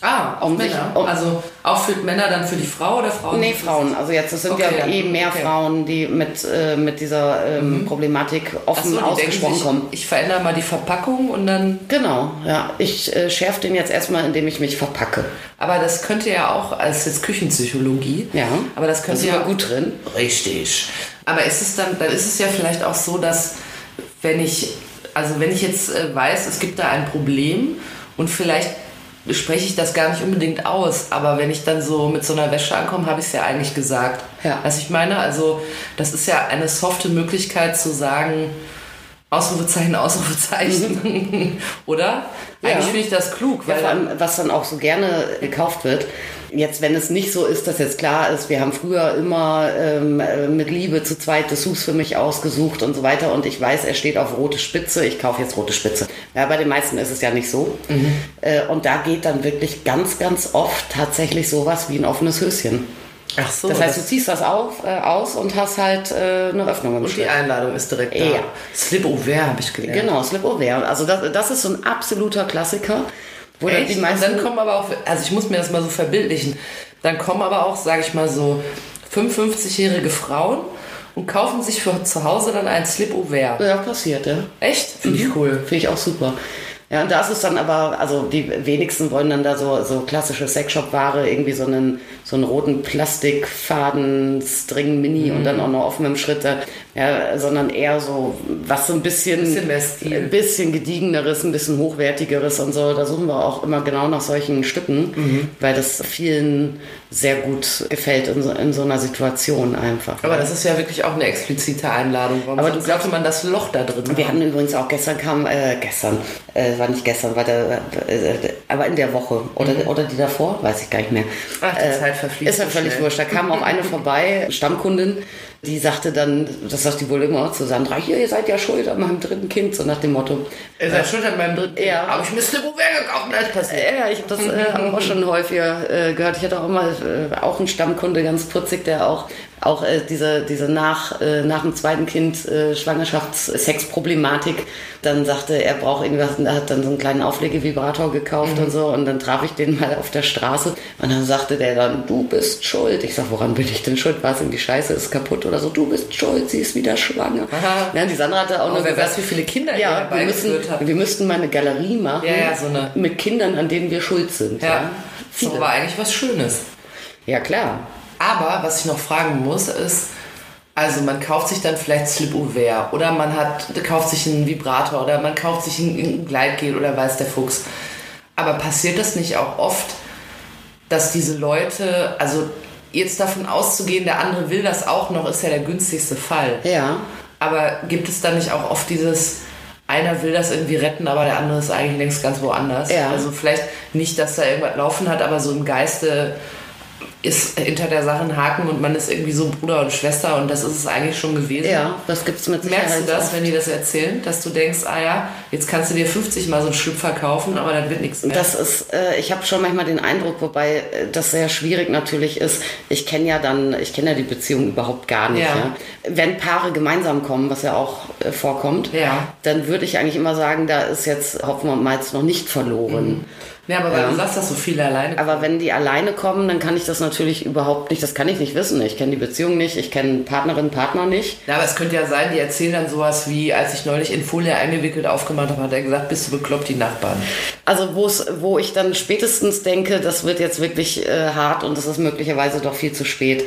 Ah, auch Um sich- Männer. um- also auch für Männer dann für die Frau oder Frauen? Nee, Frauen. Also jetzt, es sind Okay, ja ja. eh mehr Okay. Frauen, die mit, äh, mit dieser ähm, Problematik Ach offen so, ausgesprochen sich, kommen. ich verändere mal die Verpackung und dann. Genau, ja. Ich äh, schärfe den jetzt erstmal, indem ich mich verpacke. Aber das könnte ja auch als jetzt Küchenpsychologie. Ja. Aber das Da könnte sind ja gut drin. Richtig. Aber ist es dann, dann ist es ja vielleicht auch so, dass wenn ich, also wenn ich jetzt äh, weiß, es gibt da ein Problem und vielleicht spreche ich das gar nicht unbedingt aus, aber wenn ich dann so mit so einer Wäsche ankomme, habe ich es ja eigentlich gesagt. Ja. Was ich meine, also das ist ja eine softe Möglichkeit zu sagen, Ausrufezeichen, Ausrufezeichen, oder? Ja. Eigentlich finde ich das klug, Ja, weil vor dann, allem, was dann auch so gerne gekauft wird. Jetzt, wenn es nicht so ist, dass jetzt klar ist, wir haben früher immer ähm, äh, mit Liebe zu zweit Dessous für mich ausgesucht und so weiter und ich weiß, er steht auf rote Spitze, ich kaufe jetzt rote Spitze. Ja, bei den meisten ist es ja nicht so. Äh, und da geht dann wirklich ganz, ganz oft tatsächlich sowas wie ein offenes Höschen. Ach so. Das heißt, du ziehst das auf, äh, aus und hast halt äh, eine Öffnung im und die Schritt. Einladung ist direkt da. Ja. Slip Ouvert habe ich gelernt. Genau, Slip Over. Also das, das ist so ein absoluter Klassiker. Wo dann Echt? die und meisten, dann kommen aber auch, also ich muss mir das mal so verbildlichen, dann kommen aber auch, sage ich mal so, 55-jährige Frauen und kaufen sich für zu Hause dann ein Slip Ouvert. ja, passiert, ja. Echt? Finde ich cool. Finde ich auch super. Ja, und da ist es dann aber, also die wenigsten wollen dann da so, so klassische Sexshop-Ware, irgendwie so einen, so einen roten Plastikfaden, String Mini und dann auch noch offen im Schritt, äh, ja, sondern eher so, was so ein bisschen, Bisschen mehr Stil. ein bisschen gediegeneres, ein bisschen hochwertigeres und so. Da suchen wir auch immer genau nach solchen Stücken, Mhm. weil das vielen sehr gut gefällt in so, in so einer Situation einfach. Aber das ist ja wirklich auch eine explizite Einladung. Warum Aber du sollte man das Loch da drin Wir haben? hatten übrigens auch gestern kam, äh, gestern, äh, war nicht gestern, war der, äh, aber in der Woche oder, oder die davor, weiß ich gar nicht mehr. Mhm. Ach, die Zeit verfließt Ist ja so völlig wurscht. Da kam auch eine vorbei, Stammkundin, die sagte dann, das sagt die wohl immer zu Sandra, hier, ihr seid ja schuld an meinem dritten Kind, so nach dem Motto. Ihr seid schuld an meinem dritten Ja. Habe ich mir Slip Ouvert gekauft alles passiert. Ja, ich habe das äh, auch schon häufiger äh, gehört. Ich hatte auch immer äh, auch einen Stammkunde, ganz putzig, der auch auch äh, diese, diese nach, äh, nach dem zweiten Kind äh, Schwangerschafts-Sex-Problematik dann sagte, er braucht irgendwas, und er hat dann so einen kleinen Auflegevibrator gekauft und so und dann traf ich den mal auf der Straße und dann sagte der dann, du bist schuld. Ich sag, woran bin ich denn schuld? War es irgendwie scheiße, ist kaputt oder so? Du bist schuld, sie ist wieder schwanger. Aha. Ja, die Sandra hatte auch Oh, nur wer gesagt, weiß, wie viele Kinder ja, wir müssen, wir müssten mal eine Galerie machen Ja, ja, so eine- mit Kindern, an denen wir schuld sind. Ja, Ja, das aber eigentlich was Schönes. ja klar. Aber was ich noch fragen muss, ist, also man kauft sich dann vielleicht Slip Ouvert oder man hat, kauft sich einen Vibrator oder man kauft sich ein, ein Gleitgel oder weiß der Fuchs. Aber passiert das nicht auch oft, dass diese Leute, also jetzt davon auszugehen, der andere will das auch noch, ist ja der günstigste Fall. Ja. Aber gibt es da nicht auch oft dieses, einer will das irgendwie retten, aber der andere ist eigentlich längst ganz woanders? Ja. Also vielleicht nicht, dass da irgendwas laufen hat, aber so im Geiste ist hinter der Sache ein Haken und man ist irgendwie so Bruder und Schwester und das ist es eigentlich schon gewesen. Ja, das gibt's mit Sicherheit. Merkst du das, oft. wenn die das erzählen, dass du denkst, ah ja, jetzt kannst du dir 50 mal so einen Schlüpfer kaufen, aber dann wird nichts mehr. Das ist, äh, ich habe schon manchmal den Eindruck, wobei äh, das sehr schwierig natürlich ist. Ich kenne ja dann, ich kenne ja die Beziehung überhaupt gar nicht. Ja. Ja. Wenn Paare gemeinsam kommen, was ja auch äh, vorkommt, Ja. dann würde ich eigentlich immer sagen, da ist jetzt, hoffen wir mal, jetzt noch nicht verloren. Ja, aber weil Ja. du sagst, dass so viele alleine Aber wenn die alleine kommen, dann kann ich das natürlich überhaupt nicht, das kann ich nicht wissen. Ich kenne die Beziehung nicht, ich kenne Partnerin, Partner nicht. Ja, aber es könnte ja sein, die erzählen dann sowas wie, als ich neulich in Folie eingewickelt aufgemacht habe, hat er gesagt, bist du bekloppt, die Nachbarn. Also wo ich dann spätestens denke, das wird jetzt wirklich äh, hart und das ist möglicherweise doch viel zu spät,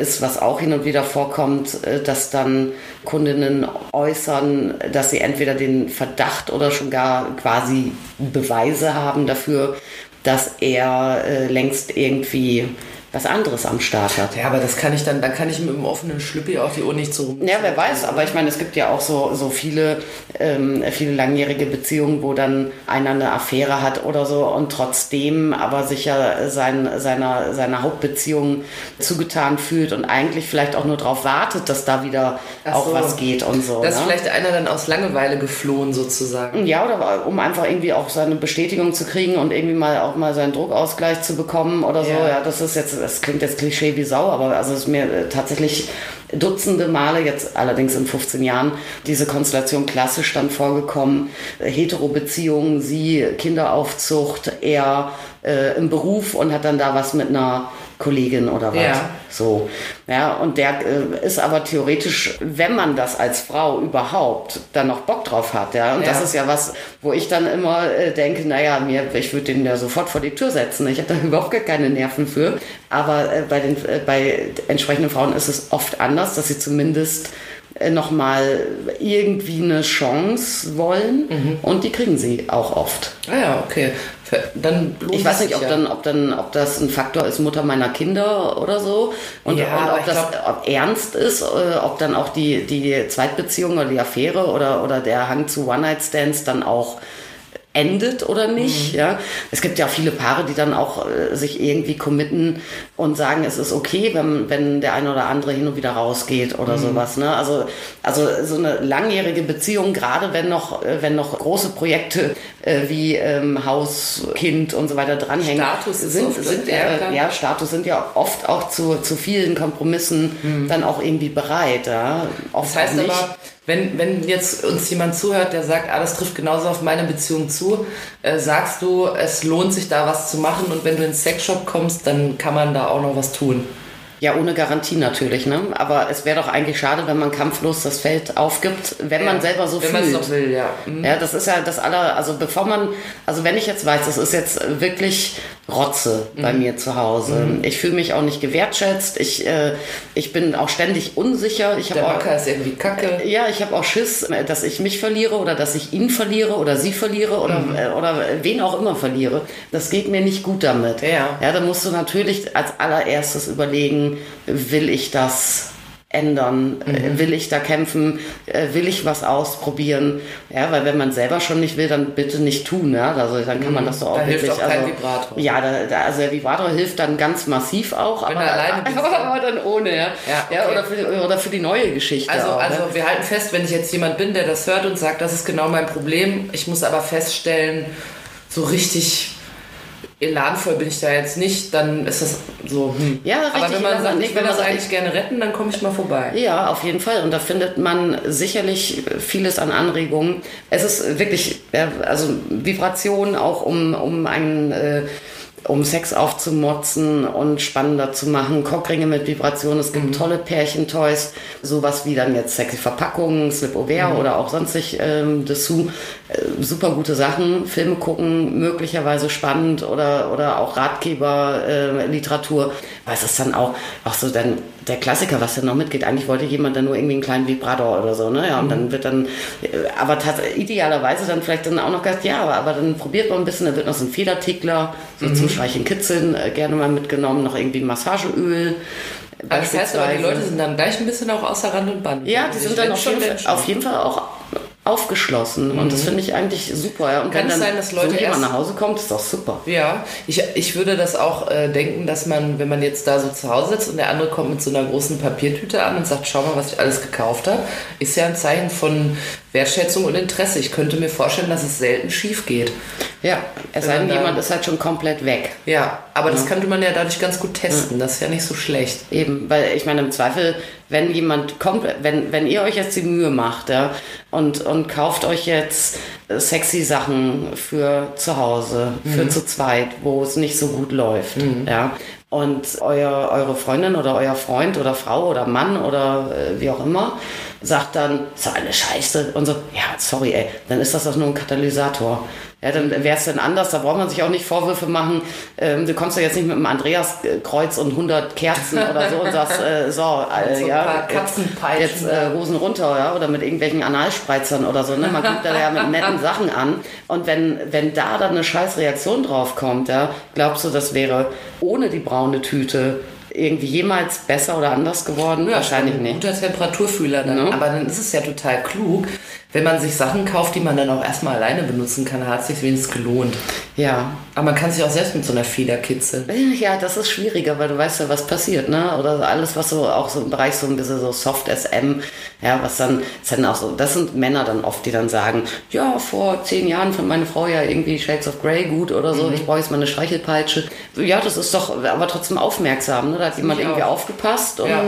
ist, was auch hin und wieder vorkommt, äh, dass dann Kundinnen äußern, dass sie entweder den Verdacht oder schon gar quasi Beweise haben dafür, dass er äh, längst irgendwie was anderes am Start hat. Ja, aber das kann ich dann, dann kann ich mit einem offenen Schlüppi auch die Uhr nicht so. Ja, wer weiß, aber ich meine, es gibt ja auch so, so viele, ähm, viele langjährige Beziehungen, wo dann einer eine Affäre hat oder so und trotzdem aber sich ja sein, seiner, seiner Hauptbeziehung zugetan fühlt und eigentlich vielleicht auch nur darauf wartet, dass da wieder Ach auch so. was geht und so. Da ist ne? vielleicht einer dann aus Langeweile geflohen sozusagen. Ja, oder um einfach irgendwie auch seine Bestätigung zu kriegen und irgendwie mal auch mal seinen Druckausgleich zu bekommen oder so. Ja. Ja, das ist jetzt, das klingt jetzt Klischee wie Sau, aber also es ist mir äh, tatsächlich Dutzende Male, jetzt allerdings in 15 Jahren, diese Konstellation klassisch dann vorgekommen. Äh, Hetero-Beziehungen, sie Kinderaufzucht, er äh, im Beruf und hat dann da was mit einer Kollegin oder was. Ja. So. Ja, und der äh, ist aber theoretisch, wenn man das als Frau überhaupt dann noch Bock drauf hat, ja. Und Ja. das ist ja was, wo ich dann immer äh, denke, naja, mir, ich würde den ja sofort vor die Tür setzen. Ich habe da überhaupt gar keine Nerven für. Aber äh, bei den äh, bei entsprechenden Frauen ist es oft anders, dass sie zumindest äh, nochmal irgendwie eine Chance wollen Mhm. und die kriegen sie auch oft. Ah ja, okay. Dann Ich weiß nicht, ob ja. dann, ob dann, ob das ein Faktor ist, Mutter meiner Kinder oder so. Und, Ja, und ob das glaub- ob ernst ist, äh, ob dann auch die, die Zweitbeziehung oder die Affäre oder, oder der Hang zu One-Night-Stands dann auch endet oder nicht. Mhm. Ja, es gibt ja viele Paare, die dann auch äh, sich irgendwie committen und sagen, es ist okay, wenn, wenn der eine oder andere hin und wieder rausgeht oder Mhm. sowas. Ne? Also, also so eine langjährige Beziehung, gerade wenn noch, äh, wenn noch große Projekte äh, wie ähm, Haus, Kind und so weiter dranhängen. Status sind, sind ja, äh, ja, Status sind ja oft auch zu, zu vielen Kompromissen dann auch irgendwie bereit. Ja. Oft. Das heißt aber, wenn, wenn jetzt uns jemand zuhört, der sagt, ah, das trifft genauso auf meine Beziehung zu, äh, sagst du, es lohnt sich da was zu machen und wenn du ins Sexshop kommst, dann kann man da auch noch was tun. Ja, ohne Garantie natürlich, ne? Aber es wäre doch eigentlich schade, wenn man kampflos das Feld aufgibt, wenn man selber so wenn man es fühlt. doch will, ja. Mhm. Ja, das ist ja das aller, also bevor man, also wenn ich jetzt weiß, das ist jetzt wirklich Rotze bei Mhm. mir zu Hause. Ich fühle mich auch nicht gewertschätzt. Ich, äh, ich bin auch ständig unsicher. Ich habe Der auch, Macker ist irgendwie kacke. ja, ich habe auch Schiss, äh, dass ich mich verliere oder dass ich ihn verliere oder sie verliere oder, Mhm. äh, oder wen auch immer verliere. Das geht mir nicht gut damit. Ja. ja, da musst du natürlich als allererstes überlegen, will ich das ändern? Mhm. Äh, Will ich da kämpfen? Äh, Will ich was ausprobieren? Ja, weil wenn man selber schon nicht will, dann bitte nicht tun. Ja? Also dann kann man das so auch Mhm. Da hilft wirklich. auch kein also, Vibrator. Ja, da, da, also der Vibrator hilft dann ganz massiv auch, Wenn aber, du alleine bist, aber, dann- aber dann ohne. Ja, Ja, ja okay. oder, für, oder für die neue Geschichte. Also, auch, ne? also wir halten fest, wenn ich jetzt jemand bin, der das hört und sagt, das ist genau mein Problem, ich muss aber feststellen, so richtig elanvoll bin ich da jetzt nicht, dann ist das so, hm. Ja, Aber richtig, wenn man wenn man sagt, ich will das eigentlich gerne retten, dann komme ich mal vorbei. Ja, auf jeden Fall. Und da findet man sicherlich vieles an Anregungen. Es ist wirklich, ja, also Vibration auch um, um einen, äh, um Sex aufzumotzen und spannender zu machen. Cockringe mit Vibration. Es gibt tolle Pärchentoys. Sowas wie dann jetzt sexy Verpackungen, Slip Over oder auch sonstig ähm, Dessous. Äh, super gute Sachen. Filme gucken, möglicherweise spannend oder, oder auch Ratgeber, äh, Literatur. Aber es ist dann auch, auch so dann der Klassiker, was da noch mitgeht. Eigentlich wollte jemand dann nur irgendwie einen kleinen Vibrator oder so, ne? Ja, und dann wird dann, äh, aber idealerweise dann vielleicht dann auch noch gesagt, ja, aber, aber dann probiert man ein bisschen, da wird noch so ein Federtickler, so zum Streicheln Kitzeln äh, gerne mal mitgenommen, noch irgendwie Massageöl. Aber das heißt aber, die. Leute sind dann gleich ein bisschen auch außer Rand und Band. Ja, die Ich sind dann auf jeden, Fall, auf jeden Fall auch aufgeschlossen und das finde ich eigentlich super. Ja. Und Mhm. Kann wenn es sein, dass Leute so erst- nach Hause kommt, ist doch super. Ja, ich, ich würde das auch äh, denken, dass man, wenn man jetzt da so zu Hause sitzt und der andere kommt mit so einer großen Papiertüte an und sagt, schau mal, was ich alles gekauft habe, ist ja ein Zeichen von Wertschätzung und Interesse. Ich könnte mir vorstellen, dass es selten schief geht. Ja, es sei denn, jemand ist halt schon komplett weg. Ja, aber das könnte man ja dadurch ganz gut testen. Das ist ja nicht so schlecht. Eben, weil ich meine, im Zweifel, wenn jemand kommt, wenn, wenn ihr euch jetzt die Mühe macht, ja, und, und kauft euch jetzt sexy Sachen für zu Hause, für zu zweit, wo es nicht so gut läuft, ja, und euer, eure Freundin oder euer Freund oder Frau oder Mann oder äh, wie auch immer sagt dann, ist doch eine Scheiße und so, ja, sorry, ey, dann ist das doch nur ein Katalysator. Ja, dann wäre es dann anders, da braucht man sich auch nicht Vorwürfe machen. Ähm, du kommst ja jetzt nicht mit einem Andreaskreuz und 100 Kerzen oder so und sagst, äh, so, äh, so ein ja, jetzt- äh, Hosen runter, ja, oder mit irgendwelchen Analspreizern oder so. Ne? Man kommt da ja mit netten Sachen an. Und wenn, wenn da dann eine scheiß Reaktion drauf kommt, ja, glaubst du, das wäre ohne die braune Tüte irgendwie jemals besser oder anders geworden? Wahrscheinlich ein nicht. guter Temperaturfühler dann. Ne? Aber dann ist es ja total klug, wenn man sich Sachen kauft, die man dann auch erstmal alleine benutzen kann, hat es sich wenigstens gelohnt. Ja. Aber man kann sich auch selbst mit so einer Feder kitzeln. Ja, das ist schwieriger, weil du weißt ja, was passiert, ne? Oder alles, was so auch so im Bereich so ein bisschen so Soft SM, ja, was dann, ist dann auch so, das sind Männer dann oft, die dann sagen, ja, vor zehn Jahren fand meine Frau ja irgendwie Shades of Grey gut oder so, ich brauche jetzt mal eine Streichelpeitsche. Ja, das ist doch, aber trotzdem aufmerksam, ne? Da hat jemand irgendwie auch. aufgepasst und Ja.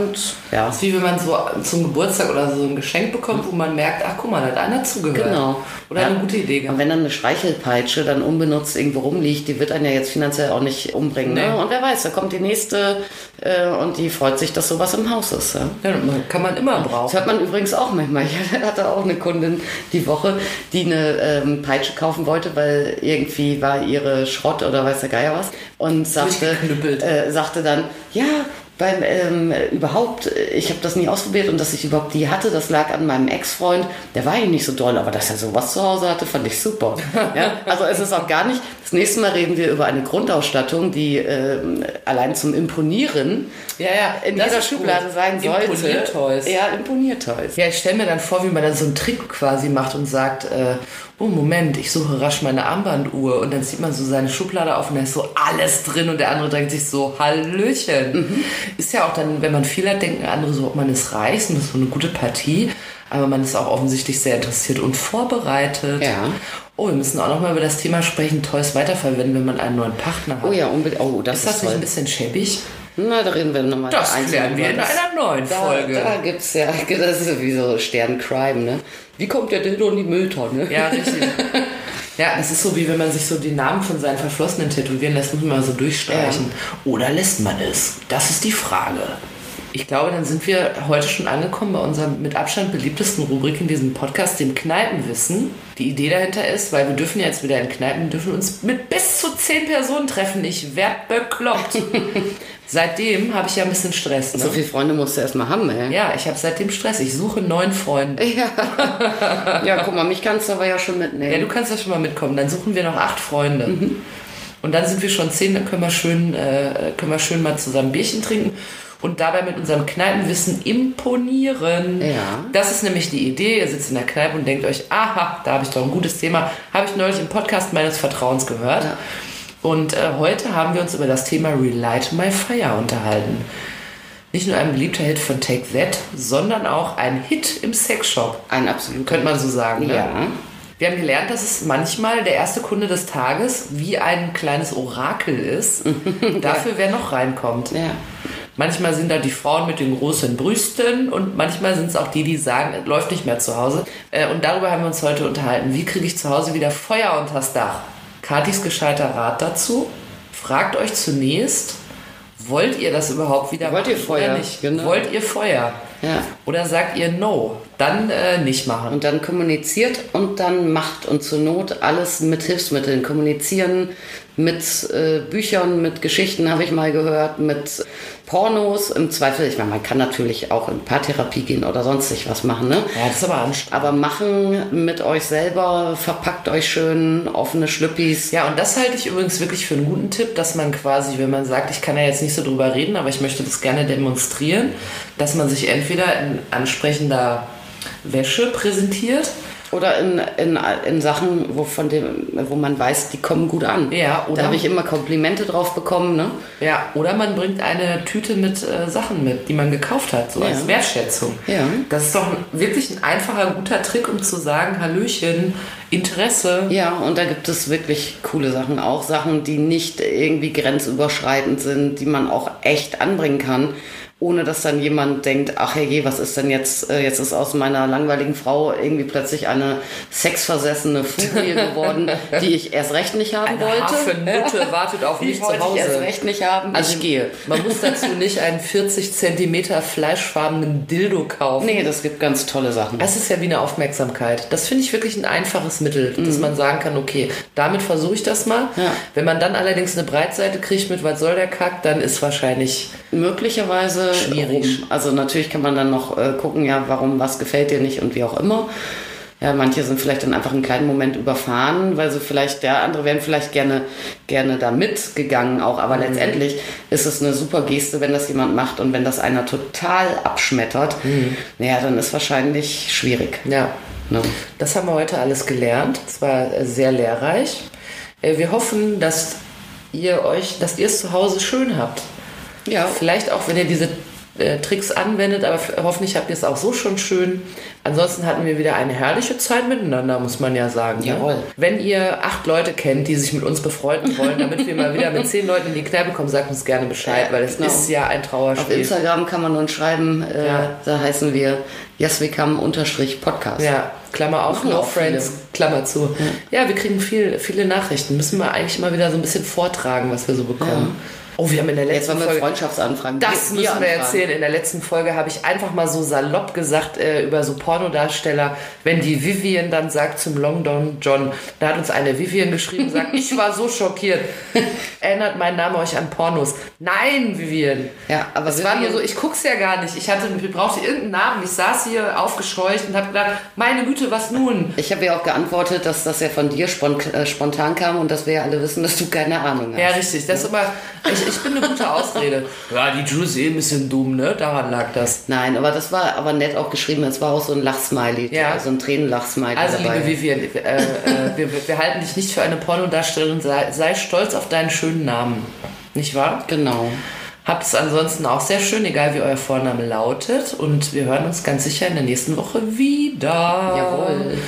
ja. Das ist wie wenn man so zum Geburtstag oder so ein Geschenk bekommt, wo man merkt, ach guck mal, hat einer zugehört. Genau. Oder Ja. eine gute Idee Und gehabt. wenn dann eine Streichelpeitsche dann unbenutzt irgendwo rumliegt, die wird einen ja jetzt finanziell auch nicht umbringen. Nee. Ne? Und wer weiß, da kommt die nächste äh, und die freut sich, dass sowas im Haus ist. Ja? Ja, kann man immer Das brauchen. hört man übrigens auch manchmal. Ich hatte auch eine Kundin die Woche, die eine ähm, Peitsche kaufen wollte, weil irgendwie war ihre Schrott oder weiß der Geier was und sagte, äh, sagte dann, ja, beim ähm, überhaupt, äh, ich habe das nie ausprobiert und dass ich überhaupt die hatte, das lag an meinem Ex-Freund. Der war ihn nicht so doll, aber dass er sowas zu Hause hatte, fand ich super. ja? Also es ist auch gar nicht. Das nächste Mal reden wir über eine Grundausstattung, die ähm, allein zum Imponieren Ja, ja, in jeder ist Schublade gut. sein sollte. Imponiertoys. Ja, Imponiertoys. Ja, ich stelle mir dann vor, wie man dann so einen Trick quasi macht und sagt, äh, oh Moment, ich suche rasch meine Armbanduhr und dann zieht man so seine Schublade auf und da ist so alles drin und der andere denkt sich so, Hallöchen. Mhm. Ist ja auch dann, wenn man viel hat, denken andere so, man ist reich und das ist so eine gute Partie, aber man ist auch offensichtlich sehr interessiert und vorbereitet. Ja. Oh, wir müssen auch noch mal über das Thema sprechen, Toys weiterverwenden, wenn man einen neuen Partner hat. Oh ja, unbedingt. Oh, das ist das ist nicht toll. ein bisschen schäbig? Na, da reden wir nochmal. Das klären wir in einer neuen da, Folge. Da gibt's ja, das ist wie so Sterncrime, ne? Wie kommt der Dildo in die Mülltonne? Ja, richtig. Ja, das ist so wie wenn man sich so die Namen von seinen Verflossenen tätowieren lässt, muss man mal so durchstreichen. Oder lässt man es? Das ist die Frage. Ich glaube, dann sind wir heute schon angekommen bei unserem mit Abstand beliebtesten Rubrik in diesem Podcast, dem Kneipenwissen. Die Idee dahinter ist, weil wir dürfen ja jetzt wieder in Kneipen, dürfen uns mit bis zu zehn Personen treffen. Ich werd bekloppt. seitdem habe ich ja ein bisschen Stress. Ne? So viele Freunde musst du erstmal haben, ey. Ja, ich habe seitdem Stress. Ich suche neun Freunde. Ja. ja, guck mal, mich kannst du aber ja schon mitnehmen. Ja, du kannst ja schon mal mitkommen. Dann suchen wir noch acht Freunde. Und dann sind wir schon zehn, dann können wir schön, äh, können wir schön mal zusammen Bierchen trinken und dabei mit unserem Kneipenwissen imponieren. Ja. Das ist nämlich die Idee. Ihr sitzt in der Kneipe und denkt euch, aha, da habe ich doch ein gutes Thema. Habe ich neulich im Podcast meines Vertrauens gehört. Ja. Und äh, heute haben wir uns über das Thema Relight My Fire unterhalten. Nicht nur ein beliebter Hit von Take That, sondern auch ein Hit im Sexshop. Ein absolut. Könnte man so sagen. Ne? Ja. Wir haben gelernt, dass es manchmal der erste Kunde des Tages wie ein kleines Orakel ist. Dafür, wer noch reinkommt. Ja. Manchmal sind da die Frauen mit den großen Brüsten und manchmal sind es auch die, die sagen, es läuft nicht mehr zu Hause. Äh, Und darüber haben wir uns heute unterhalten. Wie kriege ich zu Hause wieder Feuer unters Dach? Katis gescheiter Rat dazu. Fragt euch zunächst, wollt ihr das überhaupt wieder Wollt ihr machen Feuer? Oder nicht? Genau. Wollt ihr Feuer? Ja. Oder sagt ihr No? Dann äh, nicht machen. Und dann kommuniziert und dann macht und zur Not alles mit Hilfsmitteln. Kommunizieren mit äh, Büchern, mit Geschichten habe ich mal gehört, mit Pornos im Zweifel. Ich meine, man kann natürlich auch in Paartherapie gehen oder sonstig was machen, ne? Ja, das ist aber anstrengend. Aber machen mit euch selber, verpackt euch schön, offene Schlüppis. Ja, und das halte ich übrigens wirklich für einen guten Tipp, dass man quasi, wenn man sagt, ich kann ja jetzt nicht so drüber reden, aber ich möchte das gerne demonstrieren, dass man sich entweder in ansprechender Wäsche präsentiert. Oder in, in, in Sachen, wo, von dem, wo man weiß, die kommen gut an. Ja, oder- Da habe ich immer Komplimente drauf bekommen, ne? Ja, oder man bringt eine Tüte mit äh, Sachen mit, die man gekauft hat, so als Ja. Wertschätzung. Ja. Das ist doch wirklich ein einfacher, guter Trick, um zu sagen, Hallöchen, Interesse. Ja, und da gibt es wirklich coole Sachen, auch Sachen, die nicht irgendwie grenzüberschreitend sind, die man auch echt anbringen kann, ohne dass dann jemand denkt, ach herrje, was ist denn jetzt, äh, jetzt ist aus meiner langweiligen Frau irgendwie plötzlich eine sexversessene Furie geworden, die ich erst recht nicht haben Eine wollte. Hafenmutte wartet auf mich zu wollte ich erst Hause. recht nicht haben. Also ich gehe. Man muss dazu nicht einen 40 Zentimeter fleischfarbenen Dildo kaufen. Nee, das gibt ganz tolle Sachen. Das ist ja wie eine Aufmerksamkeit. Das finde ich wirklich ein einfaches Mittel, dass man sagen kann, okay, damit versuche ich das mal. Mhm. Ja. Wenn man dann allerdings eine Breitseite kriegt mit, was soll der Kack, dann ist wahrscheinlich möglicherweise Schwierig. rum. Also natürlich kann man dann noch äh, gucken, ja, warum, was gefällt dir nicht und wie auch immer. Ja, manche sind vielleicht dann einfach einen kleinen Moment überfahren, weil sie vielleicht, der andere wären vielleicht gerne, gerne da mitgegangen auch, aber letztendlich ist es eine super Geste, wenn das jemand macht und wenn das einer total abschmettert, naja, dann ist wahrscheinlich schwierig. ja. Ne? Das haben wir heute alles gelernt. Es war äh, sehr lehrreich. Äh, Wir hoffen, dass ihr euch, dass ihr es zu Hause schön habt. Ja, Vielleicht auch, wenn ihr diese äh, Tricks anwendet, aber hoffentlich habt ihr es auch so schon schön. Ansonsten hatten wir wieder eine herrliche Zeit miteinander, muss man ja sagen. Jawohl. Ne? Wenn ihr acht Leute kennt, die sich mit uns befreunden wollen, damit wir mal wieder mit zehn Leuten in die Kneipe kommen, sagt uns gerne Bescheid, Ja, weil es genau. ist ja ein Auf Trauerspiel. Instagram kann man uns schreiben, äh, Ja. da heißen wir jaswekam-podcast. Ja, Klammer auf, Machen no friends, viele. Klammer zu. Ja, wir kriegen viel, viele Nachrichten. Müssen wir eigentlich mal wieder so ein bisschen vortragen, was wir so bekommen. Oh, wir haben in der Jetzt letzten haben wir Folge... Freundschaftsanfragen. Das müssen wir anfragen. erzählen. In der letzten Folge habe ich einfach mal so salopp gesagt äh, über so Pornodarsteller, wenn die Vivian dann sagt zum Long Don John, da hat uns eine Vivian geschrieben und sagt, ich war so schockiert. Erinnert mein Name euch an Pornos? Nein, Vivian. Ja, aber es war Vivian- so, ich guck's ja gar nicht. Ich hatte, ich brauchte irgendeinen Namen. Ich saß hier aufgescheucht und habe gedacht, meine Güte, was nun? Ich habe ja auch geantwortet, dass das ja von dir äh, spontan kam und dass wir ja alle wissen, dass du keine Ahnung hast. Ja, richtig. Das ist immer, ich, ich bin eine gute Ausrede. Ja, die Jules ist eh ein bisschen dumm, ne? Daran lag das. Nein, aber das war aber nett auch geschrieben. Es war auch so ein Lachsmiley, Ja. so ein Tränenlachsmiley Also, dabei. liebe Vivian, äh, äh, wir, wir halten dich nicht für eine Pornodarstellerin. Sei, sei stolz auf deinen schönen Namen. Nicht wahr? genau. Habt es ansonsten auch sehr schön, egal wie euer Vorname lautet. Und wir hören uns ganz sicher in der nächsten Woche wieder. Jawohl.